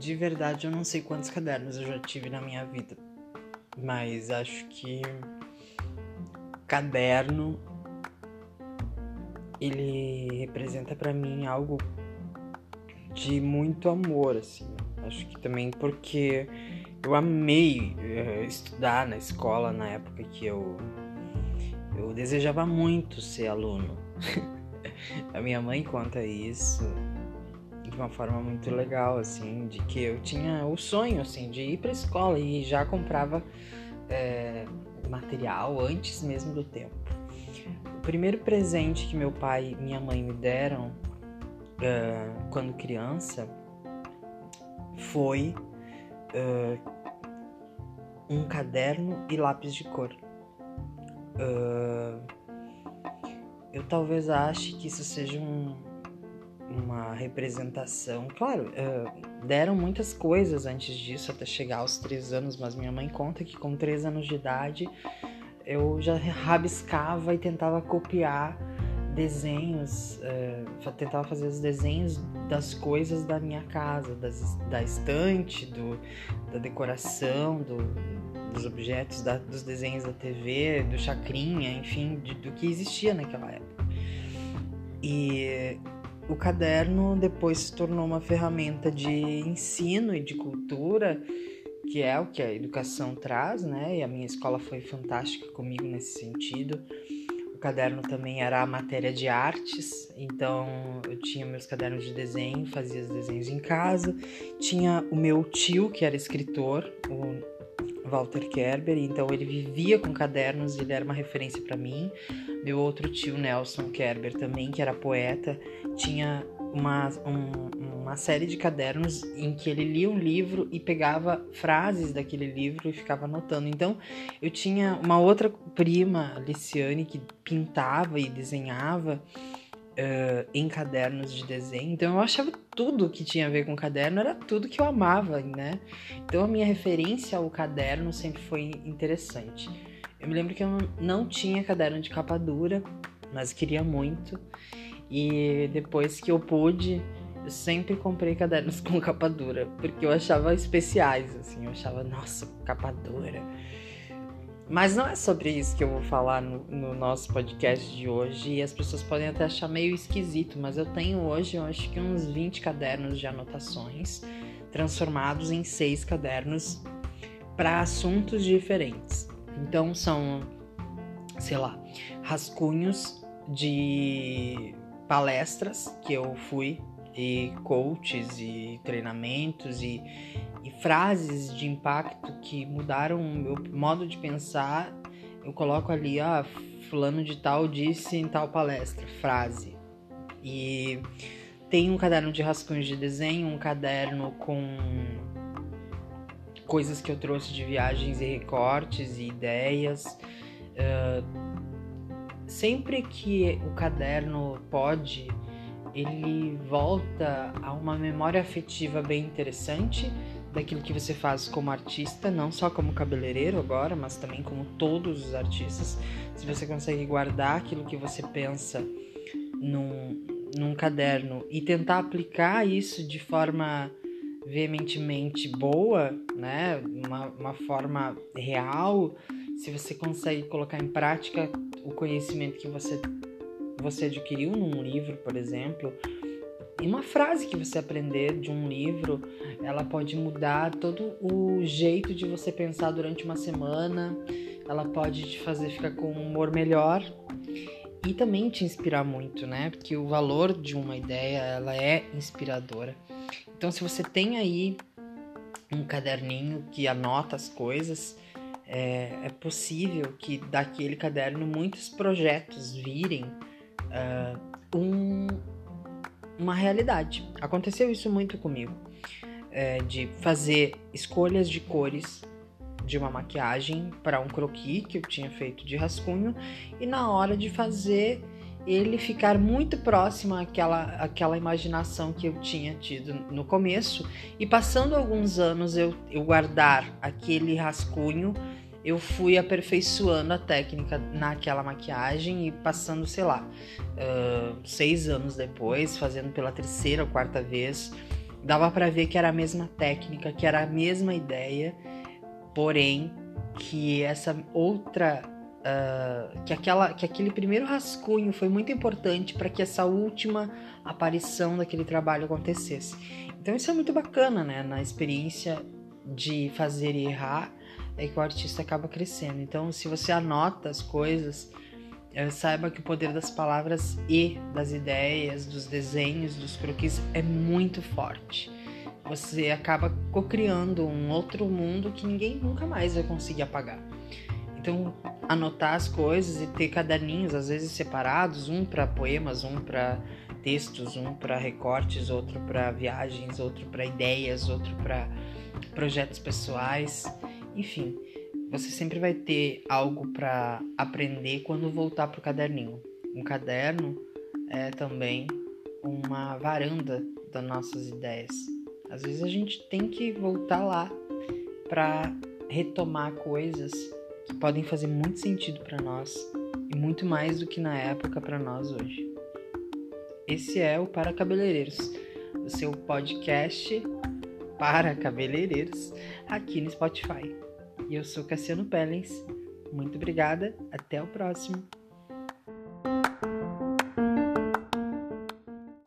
De verdade, eu não sei quantos cadernos eu já tive na minha vida, mas acho que caderno ele representa para mim algo de muito amor, assim. Acho que também porque eu amei uh, estudar na escola na época que eu eu desejava muito ser aluno. A minha mãe conta isso de uma forma muito legal, assim, de que eu tinha o sonho, assim, de ir para escola e já comprava é, material antes mesmo do tempo. O primeiro presente que meu pai e minha mãe me deram quando criança foi um caderno e lápis de cor. Eu talvez ache que isso seja um, uma representação. Claro, uh, deram muitas coisas antes disso, até chegar aos três anos, mas minha mãe conta que com três anos de idade eu já rabiscava e tentava copiar desenhos, uh, tentava fazer os desenhos das coisas da minha casa, das, da estante, do, da decoração, do, dos objetos, da, dos desenhos da TV, do chacrinha, enfim, de, do que existia naquela época. E o caderno depois se tornou uma ferramenta de ensino e de cultura, que é o que a educação traz, né? E a minha escola foi fantástica comigo nesse sentido. O caderno também era a matéria de artes, então eu tinha meus cadernos de desenho, fazia os desenhos em casa. Tinha o meu tio, que era escritor, o Walter Kerber, então ele vivia com cadernos, ele era uma referência para mim. Meu outro tio, Nelson Kerber, também, que era poeta, tinha uma, um, uma série de cadernos em que ele lia um livro e pegava frases daquele livro e ficava anotando. Então, eu tinha uma outra prima, Liciane, que pintava e desenhava uh, em cadernos de desenho. Então eu achava tudo que tinha a ver com caderno era tudo que eu amava, né? Então a minha referência ao caderno sempre foi interessante. Eu me lembro que eu não tinha caderno de capa dura, mas queria muito. E depois que eu pude, eu sempre comprei cadernos com capa dura, porque eu achava especiais, assim, eu achava, nossa, capa dura mas não é sobre isso que eu vou falar no, no, nosso podcast de hoje. E as pessoas podem até achar meio esquisito, mas eu tenho hoje, eu acho que uns 20 cadernos de anotações transformados em seis cadernos para assuntos diferentes. Então são, sei lá, rascunhos de palestras que eu fui e coaches e treinamentos e e frases de impacto que mudaram o meu modo de pensar, eu coloco ali, ah, fulano de tal disse em tal palestra, frase. E tem um caderno de rascunhos de desenho, um caderno com coisas que eu trouxe de viagens e recortes e ideias. Uh, sempre que o caderno pode, ele volta a uma memória afetiva bem interessante daquilo que você faz como artista, não só como cabeleireiro agora, mas também como todos os artistas. Se você consegue guardar aquilo que você pensa num, num caderno e tentar aplicar isso de forma veementemente boa, né? Uma, uma forma real, se você consegue colocar em prática o conhecimento que você, você adquiriu num livro, por exemplo, e uma frase que você aprender de um livro, ela pode mudar todo o jeito de você pensar durante uma semana. Ela pode te fazer ficar com um humor melhor e também te inspirar muito, né? Porque o valor de uma ideia, ela é inspiradora. Então, se você tem aí um caderninho que anota as coisas, é, é possível que daquele caderno muitos projetos virem uh, um, uma realidade. Aconteceu isso muito comigo, é, de fazer escolhas de cores de uma maquiagem para um croquis que eu tinha feito de rascunho e na hora de fazer ele ficar muito próximo àquela, àquela imaginação que eu tinha tido no começo. E passando alguns anos eu, eu guardar aquele rascunho eu fui aperfeiçoando a técnica naquela maquiagem e passando, sei lá, uh, seis anos depois, fazendo pela terceira ou quarta vez, dava para ver que era a mesma técnica, que era a mesma ideia, porém que essa outra uh, que aquela que aquele primeiro rascunho foi muito importante para que essa última aparição daquele trabalho acontecesse. Então isso é muito bacana, né? Na experiência de fazer e errar é que o artista acaba crescendo. Então, se você anota as coisas, eh, saiba que o poder das palavras e das ideias, dos desenhos, dos croquis é muito forte. Você acaba co-criando um outro mundo que ninguém nunca mais vai conseguir apagar. Então, anotar as coisas e ter caderninhos, às vezes separados, um para poemas, um para textos, um para recortes, outro para viagens, outro para ideias, outro para projetos pessoais, enfim, você sempre vai ter algo para aprender quando voltar pro caderninho. Um caderno é também uma varanda das nossas ideias. Às vezes a gente tem que voltar lá para retomar coisas podem fazer muito sentido para nós e muito mais do que na época para nós hoje. Esse é o Para Cabeleireiros, o seu podcast para cabeleireiros aqui no Spotify. E eu sou Cassiano Pellens. Muito obrigada, até o próximo.